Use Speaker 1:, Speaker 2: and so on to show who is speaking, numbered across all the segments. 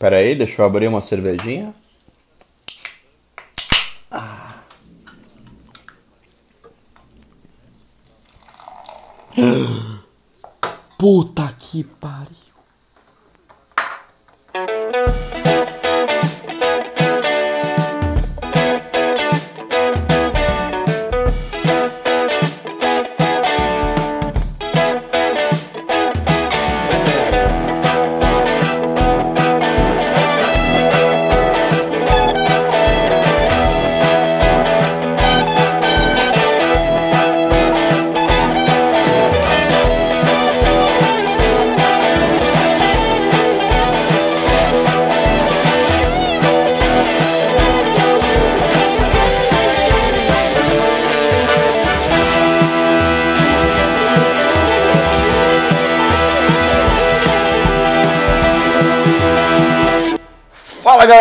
Speaker 1: Pera aí, deixa eu abrir uma cervejinha. Puta que pariu.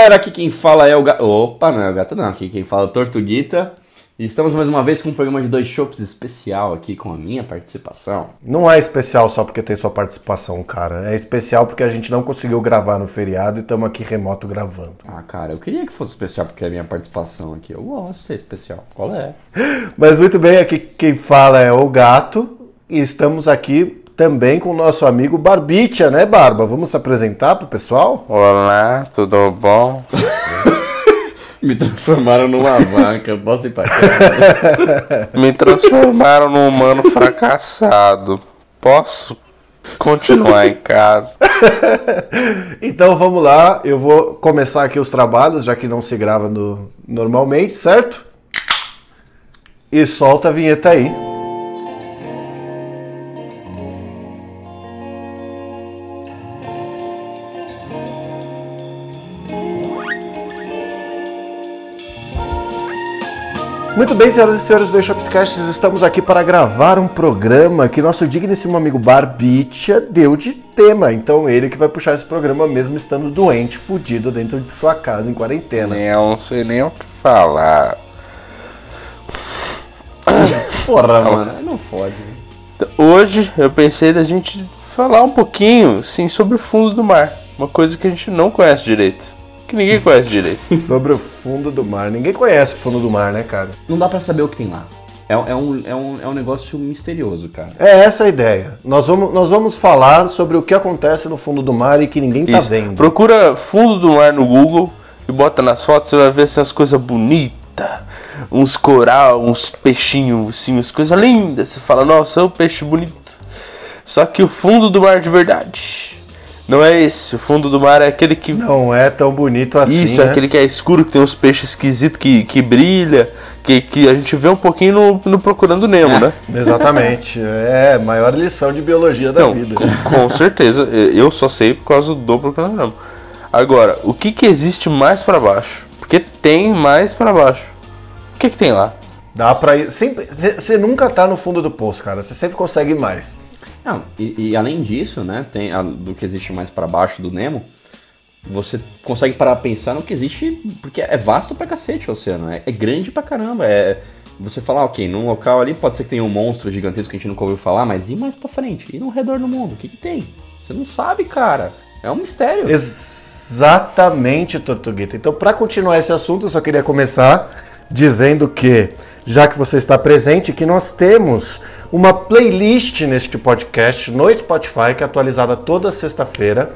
Speaker 1: Galera, aqui quem fala é o gato. Opa, não é o gato não, aqui quem fala é o Tortuguita. E estamos mais uma vez com um programa de dois shows especial aqui com a minha participação.
Speaker 2: Não é especial só porque tem sua participação, cara. É especial porque a gente não conseguiu gravar no feriado e estamos aqui remoto gravando.
Speaker 1: Ah, cara, eu queria que fosse especial porque é a minha participação aqui. Eu gosto de ser especial. Qual é?
Speaker 2: Mas muito bem, aqui quem fala é o Gato e estamos aqui também com o nosso amigo Barbicha, né, Barba? Vamos se apresentar pro pessoal?
Speaker 3: Olá, tudo bom?
Speaker 1: Me transformaram numa vaca, posso ir pra casa?
Speaker 3: Me transformaram num humano fracassado. Posso continuar em casa?
Speaker 2: Então vamos lá, eu vou começar aqui os trabalhos, já que não se grava no- normalmente, certo? E solta a vinheta aí. Muito bem, senhoras e senhores do Shopscast, estamos aqui para gravar um programa que nosso digníssimo amigo Barbicha deu de tema. Então ele que vai puxar esse programa mesmo estando doente, fudido dentro de sua casa em quarentena.
Speaker 3: Eu não sei nem o que falar.
Speaker 1: Porra, mano, não fode.
Speaker 3: Hoje eu pensei da gente falar um pouquinho, sim, sobre o fundo do mar. Uma coisa que a gente não conhece direito. Que ninguém conhece direito.
Speaker 2: Sobre o fundo do mar. Ninguém conhece o fundo do mar, né, cara?
Speaker 1: Não dá pra saber o que tem lá. É, é um, é, um, é um negócio misterioso, cara.
Speaker 2: É essa a ideia. Nós vamos, nós vamos falar sobre o que acontece no fundo do mar e que ninguém tá
Speaker 3: Isso.
Speaker 2: vendo.
Speaker 3: Procura fundo do mar no Google e bota nas fotos, você vai ver assim, umas coisas bonitas. Uns coral, uns peixinhos, assim, umas coisas lindas. Você fala, nossa, é um peixe bonito. Só que o fundo do mar de verdade não é esse. O fundo do mar é aquele que.
Speaker 2: Não é tão bonito assim,
Speaker 3: Isso,
Speaker 2: né?
Speaker 3: é aquele que é escuro, que tem uns peixes esquisitos que, que brilha, que, que a gente vê um pouquinho no, no Procurando Nemo, né?
Speaker 2: Exatamente. É a maior lição de biologia da
Speaker 3: Não,
Speaker 2: vida.
Speaker 3: com, com certeza. Eu só sei por causa do Procurando Nemo. Agora, o que que existe mais pra baixo? Porque tem mais pra baixo. O que que tem lá?
Speaker 2: Dá pra ir. Sempre. Você nunca tá no fundo do poço, cara. Você sempre consegue mais.
Speaker 1: Não, e, e além disso, né, tem a- do que existe mais pra baixo do Nemo, você consegue parar pra pensar no que existe, porque é vasto pra cacete o oceano, é, é grande pra caramba, é... Você fala, ah, ok, num local ali pode ser que tenha um monstro gigantesco que a gente nunca ouviu falar, mas e mais pra frente? E no redor do mundo? O que que tem? Você não sabe, cara. É um mistério.
Speaker 2: Exatamente, Tortuguita. Então, para continuar esse assunto, eu só queria começar dizendo que, já que você está presente, que nós temos uma playlist neste podcast no Spotify, que é atualizada toda sexta-feira,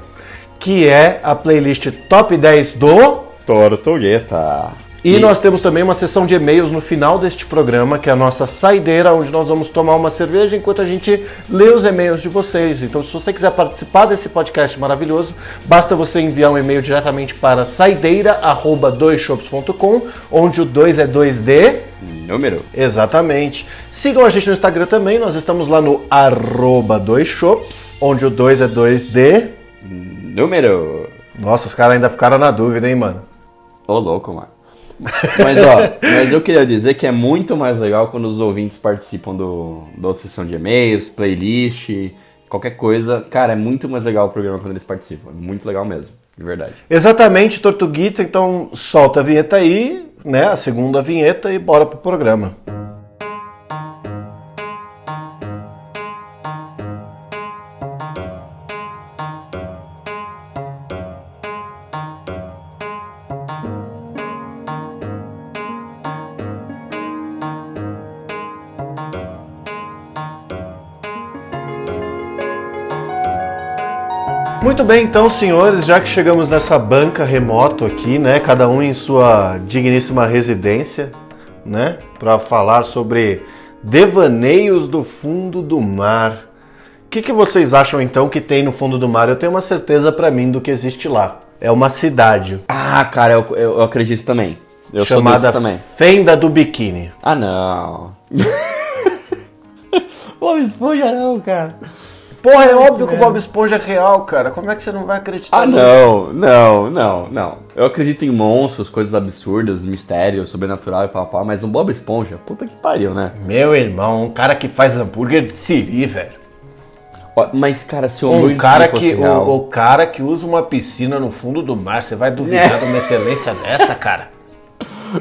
Speaker 2: que é a playlist Top 10 do
Speaker 1: Tortugueta.
Speaker 2: E, nós temos também uma sessão de e-mails no final deste programa, que é a nossa saideira, onde nós vamos tomar uma cerveja enquanto a gente lê os e-mails de vocês. Então, se você quiser participar desse podcast maravilhoso, basta você enviar um e-mail diretamente para saideira@doisshops.com, onde o 2 é 2D.
Speaker 1: Número.
Speaker 2: Exatamente. Sigam a gente no Instagram também, nós estamos lá no arroba doisshops, onde o 2 é 2D.
Speaker 1: Número.
Speaker 2: Nossa, os caras ainda ficaram na dúvida, hein, mano?
Speaker 1: Ô, louco, mano. Mas ó, mas eu queria dizer que é muito mais legal quando os ouvintes participam do, da sessão de e-mails, playlist, qualquer coisa. Cara, é muito mais legal o programa quando eles participam. É muito legal mesmo, de verdade.
Speaker 2: Exatamente, Tortuguita, então solta a vinheta aí, né? A segunda vinheta e bora pro programa. Muito bem, então, senhores, já que chegamos nessa banca remoto aqui, né, cada um em sua digníssima residência, né, para falar sobre devaneios do fundo do mar. O que, que vocês acham então que tem no fundo do mar? Eu tenho uma certeza para mim do que existe lá. É uma cidade
Speaker 1: Ah, cara, eu, eu, eu acredito também. Eu
Speaker 2: chamada
Speaker 1: também.
Speaker 2: Fenda do Biquíni.
Speaker 1: Ah, não. Bob Esponja não, cara.
Speaker 2: Porra, é óbvio que o Bob Esponja é real, cara. Como é que você não vai acreditar
Speaker 1: Ah,
Speaker 2: nisso?
Speaker 1: não, não, não, não. Eu acredito em monstros, coisas absurdas, mistério, sobrenatural e papá, mas um Bob Esponja, puta que pariu, né?
Speaker 2: Meu irmão, um cara que faz hambúrguer de siri, velho.
Speaker 1: Ó, Mas, cara, se o
Speaker 2: Um
Speaker 1: hambúrguer
Speaker 2: cara
Speaker 1: fosse
Speaker 2: que
Speaker 1: real-
Speaker 2: o, o cara que usa uma piscina no fundo do mar, você vai duvidar de uma excelência dessa, cara?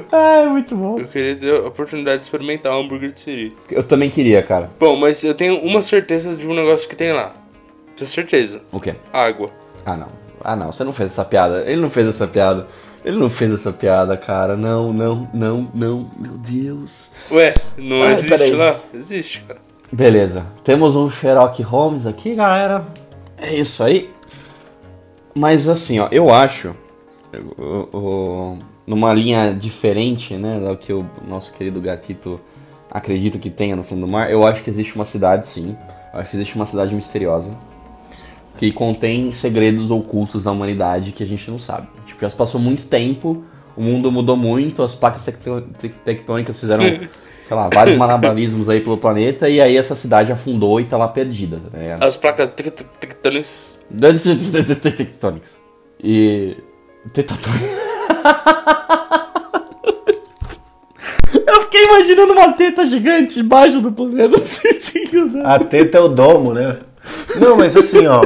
Speaker 1: Ah, é muito bom.
Speaker 3: Eu queria ter a oportunidade de experimentar um hambúrguer de siri.
Speaker 1: Eu também queria, cara.
Speaker 3: Bom, mas eu tenho uma certeza de um negócio que tem lá. Tenho certeza.
Speaker 1: O quê?
Speaker 3: Água.
Speaker 1: Ah, não. Ah, não, você não fez essa piada. Ele não fez essa piada. Ele não fez essa piada, cara. Não, não, não, não. Meu Deus.
Speaker 3: Ué, não
Speaker 1: Ai,
Speaker 3: existe
Speaker 1: peraí.
Speaker 3: lá? Existe, cara.
Speaker 1: Beleza. Temos um Sherlock Holmes aqui, galera. É isso aí. Mas assim, ó, eu acho. o- o- numa linha diferente, né? Do que o nosso querido gatito acredita que tenha no fundo do mar, eu acho que existe uma cidade, sim. Eu acho que existe uma cidade misteriosa. Que contém segredos ocultos da humanidade que a gente não sabe. Tipo, já se passou muito tempo, o mundo mudou muito, as placas tectônicas fizeram, sei lá, vários malabarismos aí pelo planeta, e aí essa cidade afundou e tá lá perdida, tá ligado?
Speaker 3: As placas tectônicas.
Speaker 1: Tectonics. E. Tetatônicos. Eu fiquei imaginando uma teta gigante embaixo do planeta.
Speaker 2: A teta é o domo, né? Não, mas assim, ó.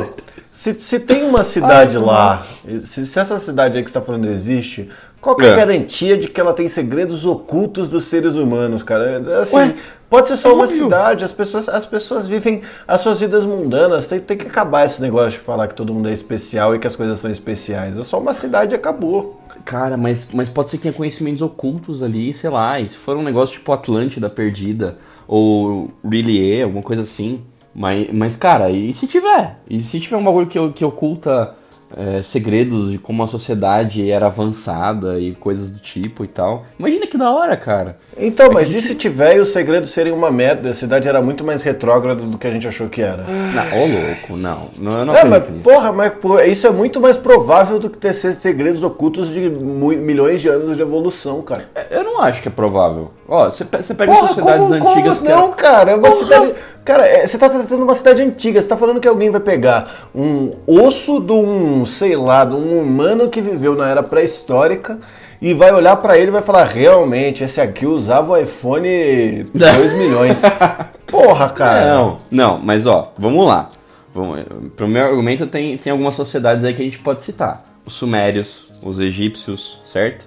Speaker 2: Se, se tem uma cidade lá, se, se essa cidade aí que você tá falando existe, qual que é a
Speaker 1: É.
Speaker 2: garantia de que ela tem segredos ocultos dos seres humanos, cara? Assim,
Speaker 1: Ué,
Speaker 2: pode ser só
Speaker 1: é
Speaker 2: uma
Speaker 1: óbvio.
Speaker 2: cidade, as pessoas, as pessoas vivem as suas vidas mundanas, tem, tem que acabar esse negócio de falar que todo mundo é especial e que as coisas são especiais. É só uma cidade e acabou.
Speaker 1: Cara, mas, mas pode ser que tenha conhecimentos ocultos ali, sei lá. E se for um negócio tipo Atlântida perdida, ou Really alguma coisa assim. Mas, mas, cara, e se tiver? E se tiver um bagulho que, que oculta é, segredos de como a sociedade era avançada e coisas do tipo e tal? Imagina que da hora, cara.
Speaker 2: Então, mas e se tiver e os segredos serem uma merda? A cidade era muito mais retrógrada do que a gente achou que era.
Speaker 1: Não, ô louco, não. não não
Speaker 2: É, mas
Speaker 1: nisso.
Speaker 2: porra, mas pô, isso é muito mais provável do que ter se- segredos ocultos de milhões de anos de evolução, cara.
Speaker 1: Eu não acho que é provável. Ó, você pe- você pega
Speaker 2: Porra,
Speaker 1: sociedades
Speaker 2: como,
Speaker 1: antigas
Speaker 2: como
Speaker 1: que
Speaker 2: não, cara? É uma
Speaker 1: Porra!
Speaker 2: cidade. Cara, é, você tá tratando uma cidade antiga. Você tá falando que alguém vai pegar um osso de um, sei lá, de um humano que viveu na era pré-histórica e vai olhar pra ele e vai falar: realmente, esse aqui usava o iPhone 2 milhões. Porra, cara.
Speaker 1: Não, não, mas ó, vamos lá. Vamos, pro meu argumento tem, tem algumas sociedades aí que a gente pode citar. Os sumérios, os egípcios, certo?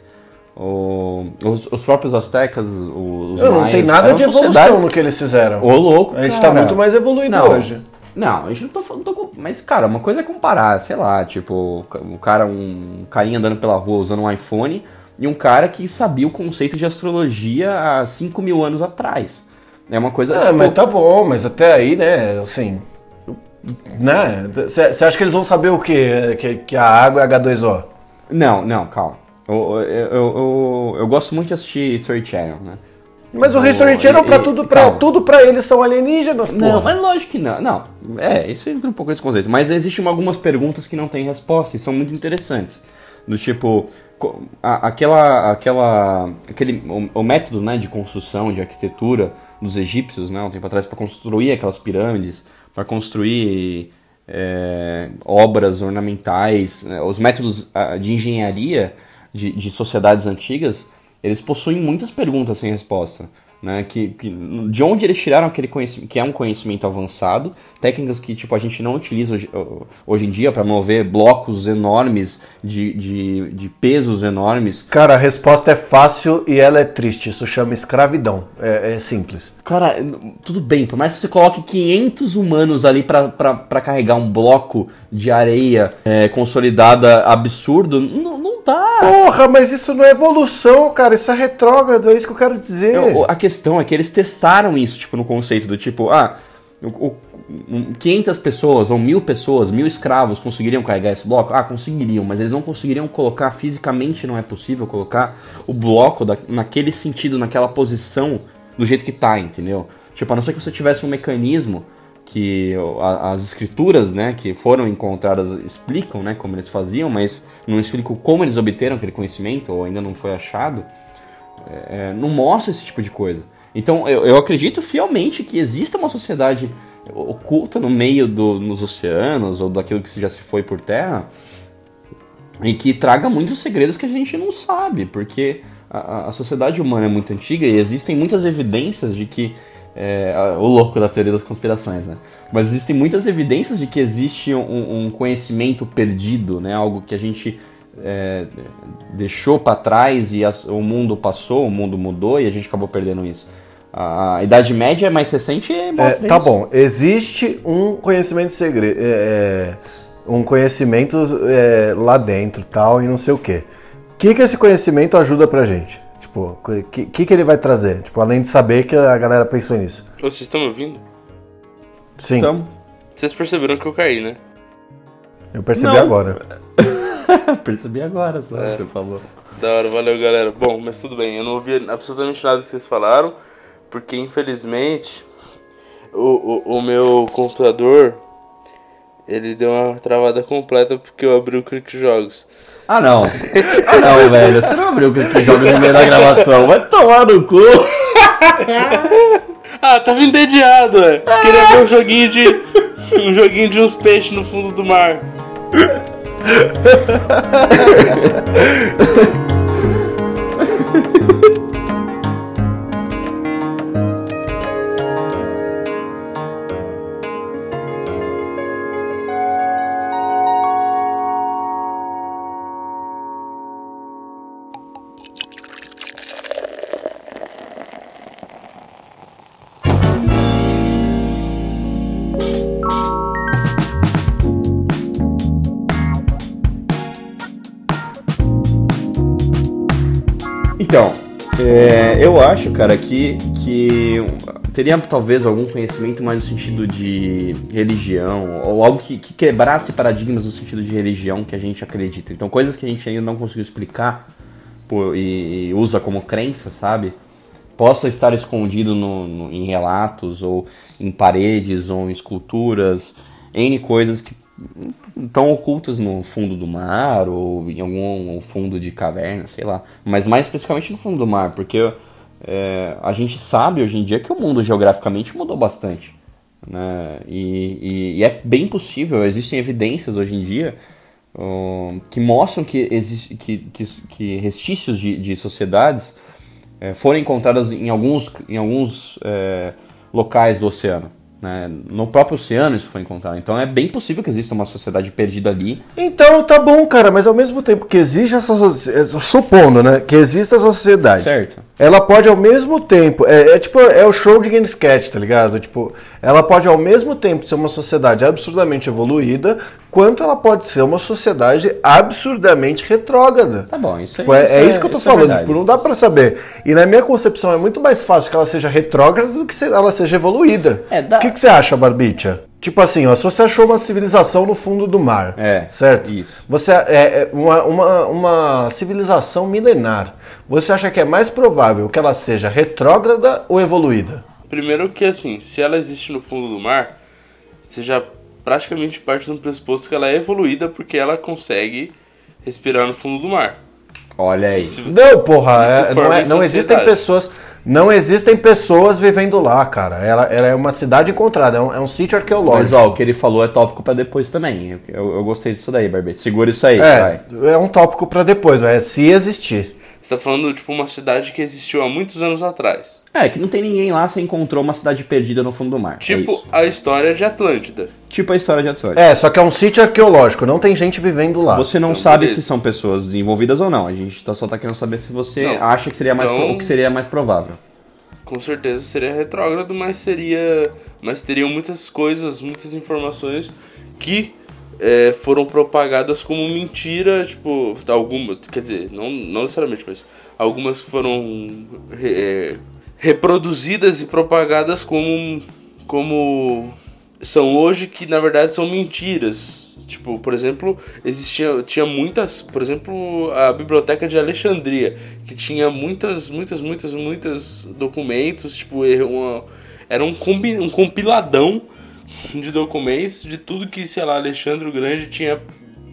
Speaker 1: O- os, os próprios astecas, os
Speaker 2: não
Speaker 1: maias,
Speaker 2: tem nada de evolução no que eles fizeram.
Speaker 1: Ô, louco,
Speaker 2: A gente
Speaker 1: cara.
Speaker 2: tá muito mais evoluído
Speaker 1: Não,
Speaker 2: hoje.
Speaker 1: Não, a gente não tá falando. tô Mas, cara, uma coisa é comparar, sei lá, tipo, o cara, um carinha andando pela rua usando um iPhone e um cara que sabia o conceito de astrologia há 5 mil anos atrás. É uma coisa.
Speaker 2: Ah,
Speaker 1: tipo,
Speaker 2: mas tá bom, mas até aí, né, assim. Né? Você acha que eles vão saber o quê? Que, que a água é H2O?
Speaker 1: Não, não, calma. Eu, eu, eu, eu, gosto muito de assistir History Channel, né?
Speaker 2: Mas o
Speaker 1: Oh,
Speaker 2: History Channel, pra tudo, pra,
Speaker 1: calma.
Speaker 2: tudo pra eles são alienígenas,
Speaker 1: Não,
Speaker 2: porra.
Speaker 1: mas lógico que não. Não, é, isso entra um pouco nesse conceito. Mas existem algumas perguntas que não têm resposta e são muito interessantes. Do tipo, a- aquela, aquela, aquele, o, o método né, de construção, de arquitetura dos egípcios, né, um tempo atrás, para construir aquelas pirâmides, para construir é, obras ornamentais, né, os métodos ah, de engenharia de, de sociedades antigas, eles possuem muitas perguntas sem resposta. Né, que, que- de onde eles tiraram aquele conhecimento, que é um conhecimento avançado, técnicas que tipo, a gente não utiliza hoje, hoje em dia para mover blocos enormes de, de, de pesos enormes.
Speaker 2: Cara, a resposta é fácil e ela é triste. Isso chama escravidão. É, é simples.
Speaker 1: Cara, tudo bem, por mais que você coloque 500 humanos ali pra carregar um bloco de areia é, consolidada absurdo, não, não dá.
Speaker 2: Porra, mas isso não é evolução, cara. Isso é retrógrado, é isso que eu quero dizer.
Speaker 1: Eu- a questão é que eles testaram isso, tipo, no conceito do tipo, ah, o, o- um, 500 pessoas ou mil pessoas, mil escravos conseguiriam carregar esse bloco? Ah, conseguiriam, mas eles não conseguiriam colocar fisicamente, não é possível colocar o bloco da, naquele sentido, naquela posição, do jeito que tá, entendeu? Tipo, a não ser que você tivesse um mecanismo que as escrituras, né, que foram encontradas explicam, né, como eles faziam, mas não explicam como eles obteram aquele conhecimento ou ainda não foi achado, é, não mostra esse tipo de coisa. Então, eu, eu acredito fielmente que exista uma sociedade oculta no meio do, nos oceanos ou daquilo que já se foi por terra e que traga muitos segredos que a gente não sabe, porque a, a sociedade humana é muito antiga e existem muitas evidências de que é, o louco da teoria das conspirações, né? Mas existem muitas evidências de que existe um, um conhecimento perdido, né? Algo que a gente é, deixou para trás e o mundo passou, o mundo mudou e a gente acabou perdendo isso. A, a Idade Média é mais recente e mostra
Speaker 2: é, Tá isso. bom, existe um conhecimento segredo, é, é, um conhecimento é, lá dentro tal e não sei o que. O que, que esse conhecimento ajuda pra gente? Tipo, o que, que, que, ele vai trazer? Tipo, além de saber que a galera pensou nisso.
Speaker 3: Vocês estão me ouvindo?
Speaker 2: Sim. Então,
Speaker 3: vocês perceberam que eu caí, né?
Speaker 2: Eu percebi Não. agora.
Speaker 1: percebi agora só, é. você falou.
Speaker 3: Da hora, valeu galera. Bom, mas tudo bem, eu não ouvi absolutamente nada que vocês falaram, porque infelizmente o, o, o meu computador ele deu uma travada completa porque eu abri o Clique Jogos.
Speaker 1: Ah, não. Ah, não, velho. Você não abriu que jogos no meio da gravação. Vai tomar no cu.
Speaker 3: ah, tava entediado, ué. Queria ver um joguinho de. Um joguinho de uns peixes no fundo do mar.
Speaker 1: acho, cara, que, que teria talvez algum conhecimento mais no sentido de religião, ou algo que, que, quebrasse paradigmas no sentido de religião que a gente acredita. Então, coisas que a gente ainda não conseguiu explicar por, e, e, usa como crença, sabe? Possa estar escondido no, no, em relatos, ou em paredes, ou em esculturas, N coisas que estão ocultas no fundo do mar ou em algum fundo de caverna, sei lá. Mas mais especificamente no fundo do mar, porque é, a gente sabe hoje em dia que o mundo geograficamente mudou bastante. Né? E, e, e é bem possível, existem evidências hoje em dia uh, que mostram que, existe, que, que, que restícios de, de sociedades é, foram encontradas em alguns, em alguns é, locais do oceano. Né? No próprio oceano isso foi encontrado. Então é bem possível que exista uma sociedade perdida ali.
Speaker 2: Então tá bom, cara, mas ao mesmo tempo que existe essa supondo, né, que exista essa sociedade.
Speaker 1: Certo.
Speaker 2: Ela pode ao mesmo tempo, é, é tipo, é o show de Game Sketch, tá ligado? Tipo, ela pode ao mesmo tempo ser uma sociedade absurdamente evoluída, quanto ela pode ser uma sociedade absurdamente retrógrada.
Speaker 1: Tá bom, isso,
Speaker 2: tipo,
Speaker 1: é,
Speaker 2: é, isso, é, isso que eu tô é falando, tipo, não dá para saber. E na minha concepção é muito mais fácil que ela seja retrógrada do que ela seja evoluída.
Speaker 1: É, dá...
Speaker 2: O que, que você acha, Barbicha? Tipo assim, ó, se você achou uma civilização no fundo do mar,
Speaker 1: é,
Speaker 2: certo?
Speaker 1: Isso.
Speaker 2: Você é, é uma, uma, uma civilização milenar. Você acha que é mais provável que ela seja retrógrada ou evoluída?
Speaker 3: Primeiro que assim, se ela existe no fundo do mar, você já praticamente parte do pressuposto que ela é evoluída porque ela consegue respirar no fundo do mar.
Speaker 1: Olha aí.
Speaker 2: Isso, não, porra, é, não, é, não existem pessoas. Não existem pessoas vivendo lá, cara. Ela, ela é uma cidade encontrada, é um, é um sítio arqueológico.
Speaker 1: Mas ó, o que ele falou é tópico para depois também. Eu, eu, eu, gostei disso daí, Barbie. Segura isso aí,
Speaker 2: é, vai. É um tópico para depois, é se existir.
Speaker 3: Você tá falando, tipo, uma cidade que existiu há muitos anos atrás.
Speaker 1: É, que não tem ninguém lá, você encontrou uma cidade perdida no fundo do mar. É
Speaker 3: tipo é a história de Atlântida.
Speaker 1: Tipo a história de Atlântida.
Speaker 2: É, só que é um sítio arqueológico, não tem gente vivendo lá.
Speaker 1: Você não então, sabe beleza. se são pessoas desenvolvidas ou não. A gente tá, só tá querendo saber se você não. acha que seria mais então, o que seria mais provável.
Speaker 3: Com certeza seria retrógrado, mas seria. Mas teriam muitas coisas, muitas informações que é, foram propagadas como mentira, tipo, algumas, quer dizer, não, não necessariamente, mas algumas foram é, reproduzidas e propagadas como, como são hoje que na verdade são mentiras. Tipo, por exemplo, existia tinha muitas, por exemplo, a biblioteca de Alexandria, que tinha muitas, muitas, muitas, muitas documentos, tipo, uma, era um, combi, um compiladão de documentos de tudo que, sei lá, Alexandre o Grande tinha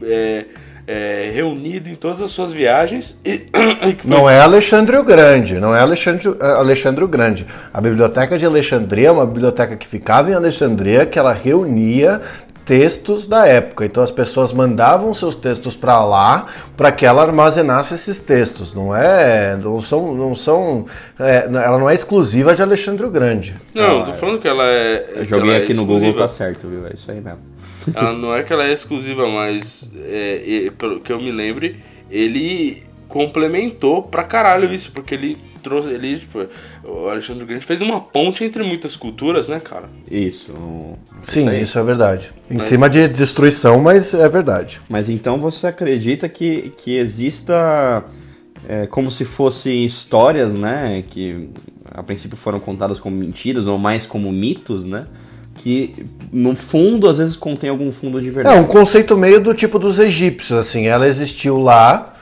Speaker 3: é, é, reunido em todas as suas viagens. E,
Speaker 2: Não é Alexandre o Grande, não é Alexandre, é Alexandre o Grande. A Biblioteca de Alexandria é uma biblioteca que ficava em Alexandria, que ela reunia textos da época. Então as pessoas mandavam seus textos para lá para que ela armazenasse esses textos. Não é, não são, não são, é, ela não é exclusiva de Alexandre o Grande.
Speaker 3: Não, tô falando que ela é.
Speaker 1: Eu joguei
Speaker 3: ela é
Speaker 1: aqui no
Speaker 3: exclusiva.
Speaker 1: Google, tá certo, viu? É isso aí mesmo.
Speaker 3: Ela não é que ela é exclusiva, mas é, é, pelo que eu me lembre, ele complementou pra caralho isso, porque ele trouxe, ele, tipo, o Alexandre o Grande fez uma ponte entre muitas culturas, né, cara?
Speaker 1: Isso.
Speaker 2: Sim,
Speaker 1: aí.
Speaker 2: isso é verdade. Em cima de destruição, mas é verdade.
Speaker 1: Mas então você acredita que, que exista é, como se fossem histórias, né? Que a princípio foram contadas como mentiras ou mais como mitos, né? Que no fundo às vezes contém algum fundo de
Speaker 2: É
Speaker 1: verdade.
Speaker 2: um conceito meio do tipo dos egípcios, assim. Ela existiu lá,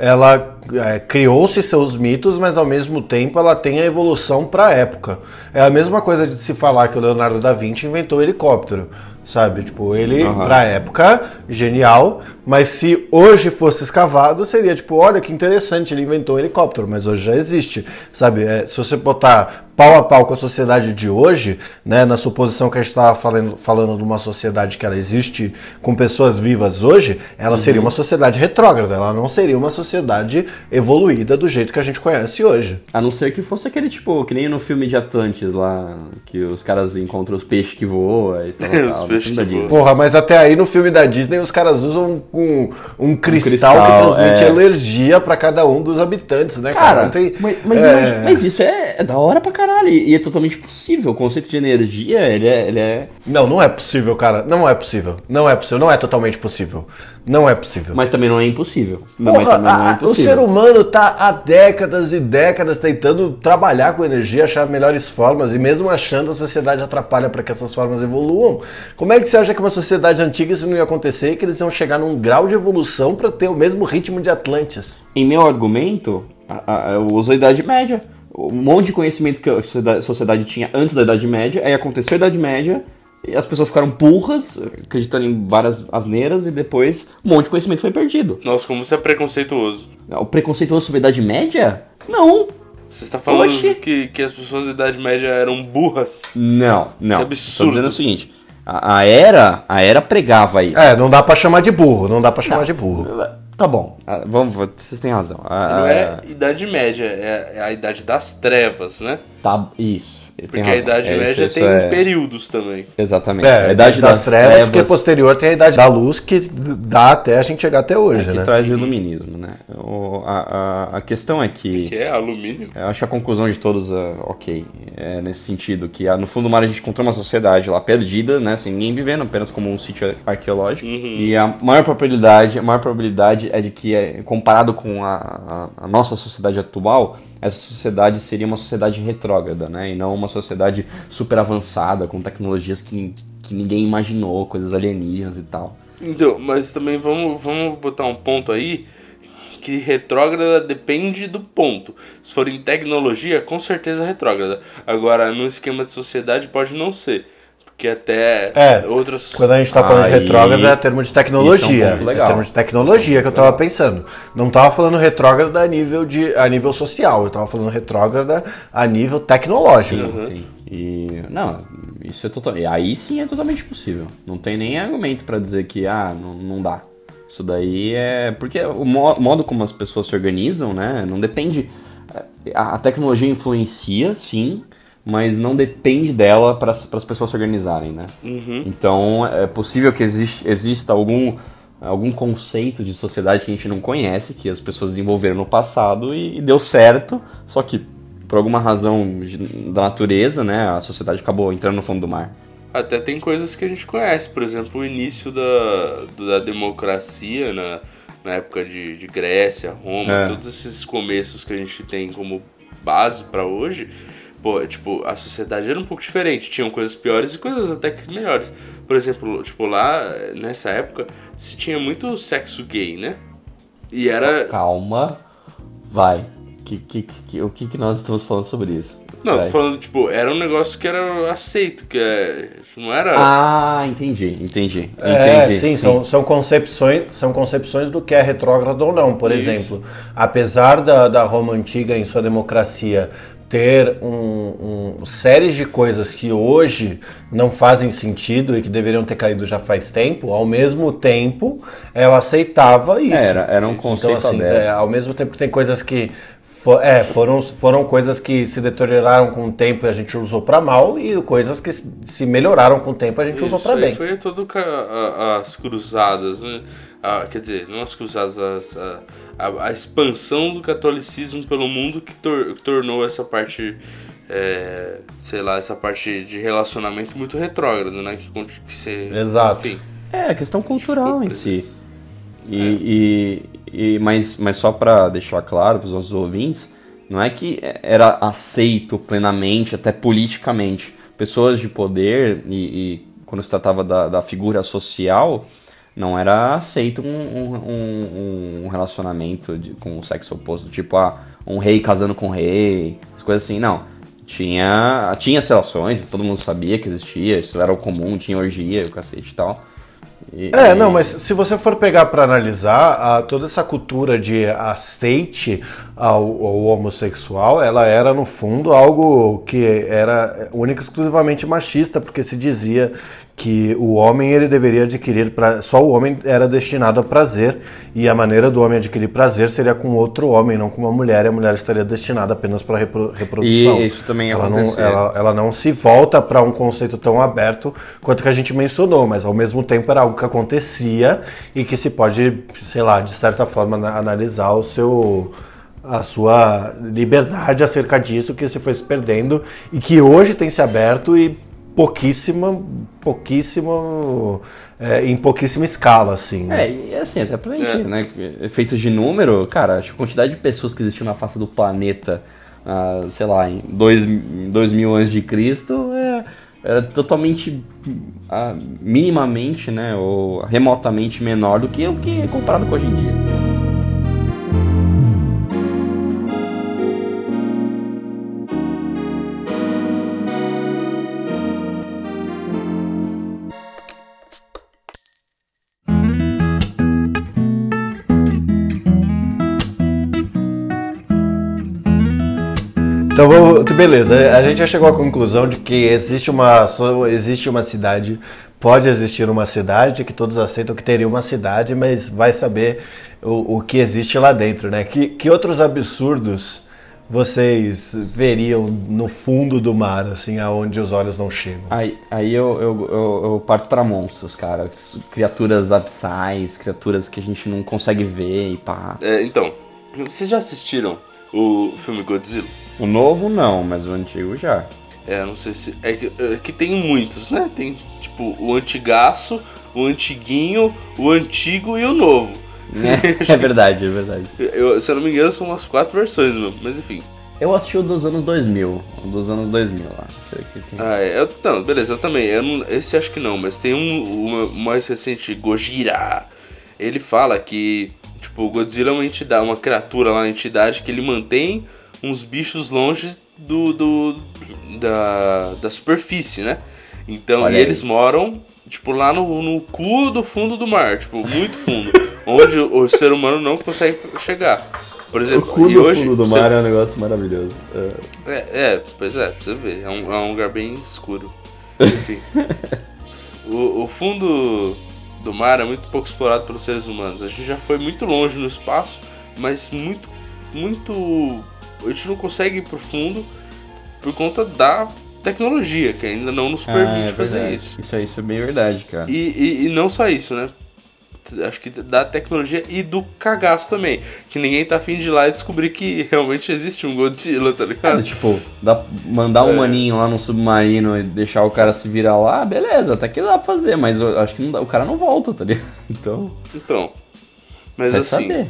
Speaker 2: ela é, criou-se seus mitos, mas ao mesmo tempo ela tem a evolução para a época. É a mesma coisa de se falar que o Leonardo da Vinci inventou o helicóptero, sabe? Tipo, ele
Speaker 1: Aham.
Speaker 2: para a época genial, mas se hoje fosse escavado seria tipo, olha que interessante, ele inventou um helicóptero, mas hoje já existe, sabe? É, se você botar pau a pau com a sociedade de hoje, né, na suposição que a gente estava falando, falando de uma sociedade que ela existe com pessoas vivas hoje, ela seria uma sociedade retrógrada, ela não seria uma sociedade evoluída do jeito que a gente conhece hoje.
Speaker 1: A não ser que fosse aquele tipo, que nem no filme de Atlantis lá, que os caras encontram os peixes que voam e tal.
Speaker 3: Os
Speaker 1: tal,
Speaker 3: peixes que
Speaker 1: Disney.
Speaker 2: Porra, mas até aí no filme da Disney os caras usam um, um cristal,
Speaker 1: cristal,
Speaker 2: que transmite
Speaker 1: é.
Speaker 2: energia pra cada um dos habitantes, né, cara?
Speaker 1: Cara,
Speaker 2: tem-
Speaker 1: mas, mas,
Speaker 2: é,
Speaker 1: mas isso é, é da hora pra caralho e, e é totalmente possível. O conceito de energia, ele é, ele é
Speaker 2: Não, não é possível, cara. Não é possível. Não é possível. Não é totalmente possível. Não é possível.
Speaker 1: Mas também não é impossível.
Speaker 2: Porra,
Speaker 1: não é
Speaker 2: a- o
Speaker 1: impossível.
Speaker 2: ser humano tá há décadas e décadas tentando trabalhar com energia, achar melhores formas, e mesmo achando a sociedade atrapalha para que essas formas evoluam. Como é que você acha que uma sociedade antiga isso não ia acontecer e que eles iam chegar num grau de evolução para ter o mesmo ritmo de Atlantis?
Speaker 1: Em meu argumento, a- a- eu uso a Idade Média. Um monte de conhecimento que a sociedade- tinha antes da Idade Média, aí aconteceu a Idade Média, e as pessoas ficaram burras, acreditando em várias asneiras, e depois um monte de conhecimento foi perdido.
Speaker 3: Nossa, como você é preconceituoso.
Speaker 1: O preconceituoso sobre a Idade Média? Não.
Speaker 3: Você está falando
Speaker 1: Oxi.
Speaker 3: que, que as pessoas da Idade Média eram burras?
Speaker 1: Não, não.
Speaker 3: Que absurdo.
Speaker 1: dizendo o seguinte, a, a era, a era pregava isso.
Speaker 2: É, não dá para chamar de burro, não dá para chamar de burro.
Speaker 1: Tá bom, ah, vamos, vocês têm razão. Ah,
Speaker 3: Não é Idade Média, é, é a Idade das Trevas, né?
Speaker 1: Tá, isso.
Speaker 3: Porque a
Speaker 1: razão.
Speaker 3: Idade
Speaker 1: É, isso-
Speaker 3: Idade
Speaker 1: isso
Speaker 3: tem
Speaker 1: é-
Speaker 3: períodos também.
Speaker 1: Exatamente.
Speaker 2: É, a idade das, trevas, porque posterior tem a idade da luz que dá até a gente chegar até hoje,
Speaker 1: que
Speaker 2: né?
Speaker 1: traz o iluminismo, né? O- a, a, a questão é que
Speaker 3: Que é alumínio.
Speaker 1: eu acho a conclusão de todos ah, ok, é nesse sentido que ah, no fundo do mar a gente encontrou uma sociedade lá perdida, né, sem ninguém vivendo, apenas como um sítio arqueológico. E a maior probabilidade, a maior probabilidade é de que é, comparado com a, a, a nossa sociedade atual, essa sociedade seria uma sociedade retrógrada, né, e não uma sociedade super avançada com tecnologias que, que ninguém imaginou, coisas alienígenas e tal.
Speaker 3: Então, mas também vamos, vamos botar um ponto aí que retrógrada depende do ponto. Se for em tecnologia, com certeza retrógrada. Agora, no esquema de sociedade pode não ser. Porque até
Speaker 2: É,
Speaker 3: outras.
Speaker 2: Quando a gente tá falando de
Speaker 1: Aí-
Speaker 2: retrógrado é termo de
Speaker 1: Isso é
Speaker 2: tecnologia.
Speaker 1: um ponto legal.
Speaker 2: É termo de tecnologia que eu tava pensando. Não tava falando retrógrada a nível, de, a nível social, eu tava falando retrógrada a nível tecnológico.
Speaker 1: Sim. E não, isso é total. E aí sim é totalmente possível. Não tem nem argumento pra dizer que ah, não, não dá. Isso daí é porque o mo- modo como as pessoas se organizam, né, não depende a tecnologia influencia, sim, mas não depende dela para as pessoas se organizarem, né? Então é possível que existe, exista algum algum conceito de sociedade que a gente não conhece, que as pessoas desenvolveram no passado e, e deu certo, só que por alguma razão da natureza, né, a sociedade acabou entrando no fundo do mar.
Speaker 3: Até tem coisas que a gente conhece, por exemplo, o início da, da democracia na, na época de, de Grécia, Roma,
Speaker 1: É.
Speaker 3: todos esses começos que a gente tem como base para hoje, pô, tipo, a sociedade era um pouco diferente. Tinham coisas piores e coisas até que melhores. Por exemplo, tipo, lá, nessa época, se tinha muito sexo gay, né? E era.
Speaker 1: Calma, vai. Que, que, que, o que, que nós estamos falando sobre isso?
Speaker 3: Não,
Speaker 1: Vai.
Speaker 3: tô falando, tipo, era um negócio que era aceito, que é, não era...
Speaker 1: Ah, entendi, entendi.
Speaker 2: É,
Speaker 1: entendi,
Speaker 2: sim, São, são, concepções, são concepções do que é retrógrado ou não. Por
Speaker 3: Isso.
Speaker 2: exemplo, apesar da, da Roma Antiga, em sua democracia, ter um, um séries de coisas que hoje não fazem sentido e que deveriam ter caído já faz tempo, ao mesmo tempo ela aceitava isso.
Speaker 1: Era, era um conceito
Speaker 2: então, assim,
Speaker 1: aberto.
Speaker 2: é, ao mesmo tempo que tem coisas que fo- é, foram, foram coisas que se deterioraram com o tempo e a gente usou pra mal e coisas que se melhoraram com o tempo e a gente usou
Speaker 3: Isso
Speaker 2: pra
Speaker 3: aí
Speaker 2: bem.
Speaker 3: foi todo as cruzadas, né? Ah, quer dizer, não as cruzadas, as- a, a- expansão do catolicismo pelo mundo que tor- tornou essa parte, é, sei lá, essa parte de relacionamento muito retrógrado, né? Que, que se,
Speaker 2: Exato.
Speaker 3: Enfim,
Speaker 1: É, a questão cultural em si.
Speaker 3: É.
Speaker 1: E, e, e- mas, mas só pra deixar claro para os nossos ouvintes, não é que era aceito plenamente, até politicamente. Pessoas de poder, e, e quando se tratava da, da figura social, não era aceito um, um, um- relacionamento de- com o sexo oposto. Tipo, ah, um rei casando com um rei, as coisas assim, não. Tinha, tinha as relações, todo mundo sabia que existia, isso era o comum, tinha orgia, o cacete e tal. E-
Speaker 2: É,
Speaker 1: e-
Speaker 2: não, mas se você for pegar pra analisar, a- toda essa cultura de aceite ao, ao homossexual, ela era no fundo algo que era única e exclusivamente machista, porque se dizia que o homem ele deveria adquirir pra, só o homem era destinado a prazer e a maneira do homem adquirir prazer seria com outro homem, não com uma mulher, e a mulher estaria destinada apenas para reprodução.
Speaker 1: E isso também
Speaker 2: ela não,
Speaker 1: acontecer.
Speaker 2: ela, ela não se volta para um conceito tão aberto quanto que a gente mencionou, mas ao mesmo tempo era algo que acontecia e que se pode, sei lá, de certa forma ana- analisar o seu a sua liberdade acerca disso que se foi se perdendo e que hoje tem se aberto e pouquíssima pouquíssimo é, em pouquíssima escala assim né?
Speaker 1: É, e assim, até pra gente,
Speaker 3: É.
Speaker 1: né? Efeitos de número, cara, acho que a quantidade de pessoas que existiam na face do planeta, ah, sei lá, em 2000 mil anos de Cristo, é, era totalmente, ah, minimamente, né? Ou remotamente menor do que o que é comparado com hoje em dia.
Speaker 2: Então vamos, beleza. A gente já chegou à conclusão de que existe uma existe uma cidade, pode existir uma cidade que todos aceitam que teria uma cidade, mas vai saber o, o que existe lá dentro, né? Que, que outros absurdos vocês veriam no fundo do mar, assim, aonde os olhos não chegam?
Speaker 1: Aí, aí eu, eu, eu, eu parto pra monstros, cara. Criaturas abissais, criaturas que a gente não consegue ver e pá.
Speaker 3: é, então, vocês já assistiram o filme Godzilla?
Speaker 1: O novo não, mas o antigo já.
Speaker 3: É, não sei se. É que, é que tem muitos, né? Tem tipo o antigaço, o antiguinho, o antigo e o novo.
Speaker 1: É, é verdade, é verdade.
Speaker 3: Eu, se eu não me engano, são umas quatro versões mesmo, mas enfim.
Speaker 1: Eu assisti o dos anos 2000, o dos anos 2000 lá.
Speaker 3: Ah, é, eu, não, beleza, eu também. Eu não- esse acho que não, mas tem um, uma- o mais recente, Gojira. Ele fala que, tipo, o Godzilla é uma entidade, uma criatura lá, uma entidade que ele mantém uns bichos longe do, do da, da superfície, né? Então,
Speaker 1: Olha
Speaker 3: e
Speaker 1: aí.
Speaker 3: eles moram, tipo, lá no, no cu do fundo do mar, tipo, muito fundo, onde o, o ser humano não consegue chegar. Por exemplo, e hoje, você-
Speaker 1: é um negócio maravilhoso.
Speaker 3: é, é, pois é, pra você ver. É um, é um lugar bem escuro. Enfim. o, o fundo do mar é muito pouco explorado pelos seres humanos. A gente já foi muito longe no espaço, mas muito, muito. A gente não consegue ir pro fundo por conta da tecnologia, que ainda não nos permite fazer
Speaker 1: Ah, é verdade.
Speaker 3: isso.
Speaker 1: Isso aí, isso é bem verdade, cara.
Speaker 3: E, e, e não só isso, né? Acho que da tecnologia e do cagaço também. Que ninguém tá afim de ir lá e descobrir que realmente existe um Godzilla, tá
Speaker 1: É,
Speaker 3: ligado?
Speaker 1: tipo, dá, mandar um
Speaker 3: É.
Speaker 1: maninho lá no submarino e deixar o cara se virar lá, beleza, até que dá pra fazer, mas eu acho que dá- o cara não volta, tá ligado? Então,
Speaker 3: Então. Mas assim,
Speaker 1: saber.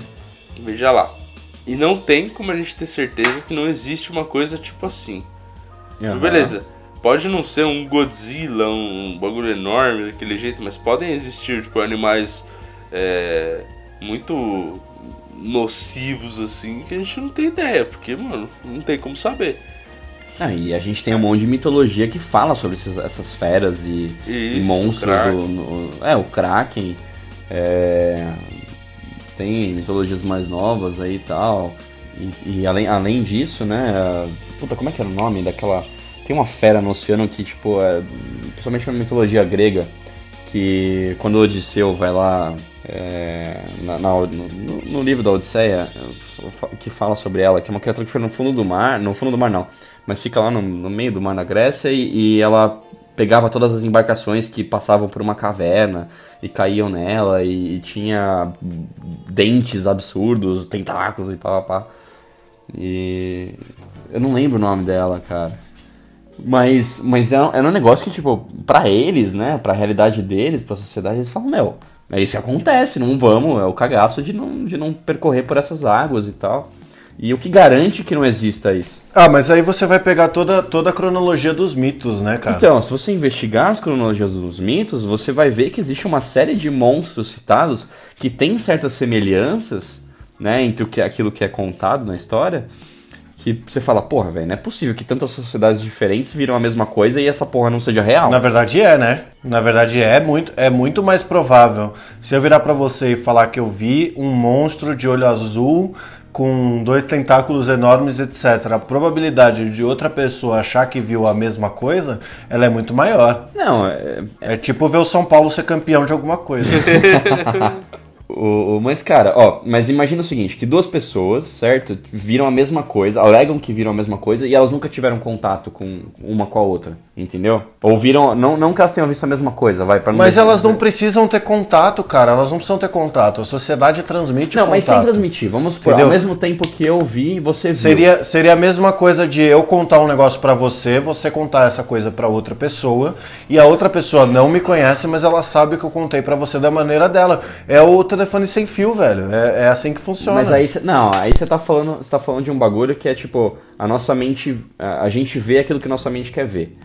Speaker 3: veja lá. E não tem como a gente ter certeza que não existe uma coisa tipo assim.
Speaker 1: Aham.
Speaker 3: Beleza. Pode não ser um Godzilla, um bagulho enorme daquele jeito, mas podem existir, tipo, animais é, muito nocivos, assim, que a gente não tem ideia, porque, mano, não tem como saber.
Speaker 1: Ah, e a gente tem um monte de mitologia que fala sobre esses- essas feras e, e
Speaker 3: Isso,
Speaker 1: monstros
Speaker 3: Kraken.
Speaker 1: do. no- é, o Kraken. é, tem mitologias mais novas aí e tal. E, além, além disso, né? Puta, como é que era o nome daquela. Tem uma fera no oceano que, tipo, é. Principalmente na mitologia grega. Que quando o Odisseu vai lá. é, na- na- no, no- no livro da Odisseia, que fala sobre ela, que é uma criatura que fica no fundo do mar. No fundo do mar não, mas fica lá no, no meio do mar na Grécia e, e ela pegava todas as embarcações que passavam por uma caverna e caíam nela e, e tinha dentes absurdos, tentáculos e pá, pá, pá. E eu não lembro o nome dela, cara. Mas, mas é, um- é um negócio que, tipo, pra eles, né, pra realidade deles, pra sociedade, eles falam, meu, é isso que acontece, não vamos, é o cagaço de não, de não percorrer por essas águas e tal. E o que garante que não exista isso?
Speaker 2: Ah, mas aí você vai pegar toda, toda a cronologia dos mitos, né, cara?
Speaker 1: Então, se você investigar as cronologias dos mitos, você vai ver que existe uma série de monstros citados que tem certas semelhanças, né, entre o que, aquilo que é contado na história, que você fala, porra, velho, não é possível que tantas sociedades diferentes viram a mesma coisa e essa porra não seja real.
Speaker 2: Na verdade é, né? Na verdade é muito, é muito mais provável. Se eu virar pra você e falar que eu vi um monstro de olho azul com dois tentáculos enormes, etc. A probabilidade de outra pessoa achar que viu a mesma coisa, ela é muito maior.
Speaker 1: Não, é,
Speaker 2: É tipo ver o São Paulo ser campeão de alguma coisa.
Speaker 1: O, o- mas, cara, ó, mas imagina o seguinte, que duas pessoas, certo, viram a mesma coisa, alegam que viram a mesma coisa e elas nunca tiveram contato com uma com a outra, entendeu? Ou viram, não, não que elas tenham visto a mesma coisa, vai, pra não
Speaker 2: Mas elas não precisam ter contato, cara. Elas não precisam ter contato. A sociedade transmite
Speaker 1: Não,
Speaker 2: contato.
Speaker 1: mas sem transmitir, vamos supor,
Speaker 2: Entendeu?
Speaker 1: ao mesmo tempo que eu vi, você viu.
Speaker 2: Seria, seria a mesma coisa de eu contar um negócio pra você, você contar essa coisa pra outra pessoa, e a outra pessoa não me conhece, mas ela sabe que eu contei pra você da maneira dela. É o telefone sem fio, velho. É, é assim que funciona.
Speaker 1: Mas aí você. Não, aí você tá falando. Você tá falando de um bagulho que é tipo, a nossa mente. A, a gente vê aquilo que nossa mente quer ver.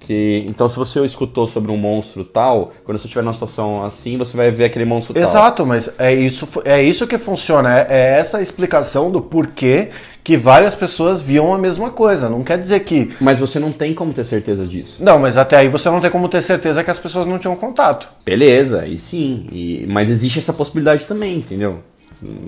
Speaker 1: Que, então, se você escutou sobre um monstro tal, quando você estiver numa situação assim, você vai ver aquele monstro tal.
Speaker 2: Exato, mas é isso, é isso que funciona. É, é essa a explicação do porquê que várias pessoas viam a mesma coisa. Não quer dizer que.
Speaker 1: Mas você não tem como ter certeza disso.
Speaker 2: Não, mas até aí você não tem como ter certeza que as pessoas não tinham contato.
Speaker 1: Beleza, e sim. E, mas existe essa possibilidade também, entendeu?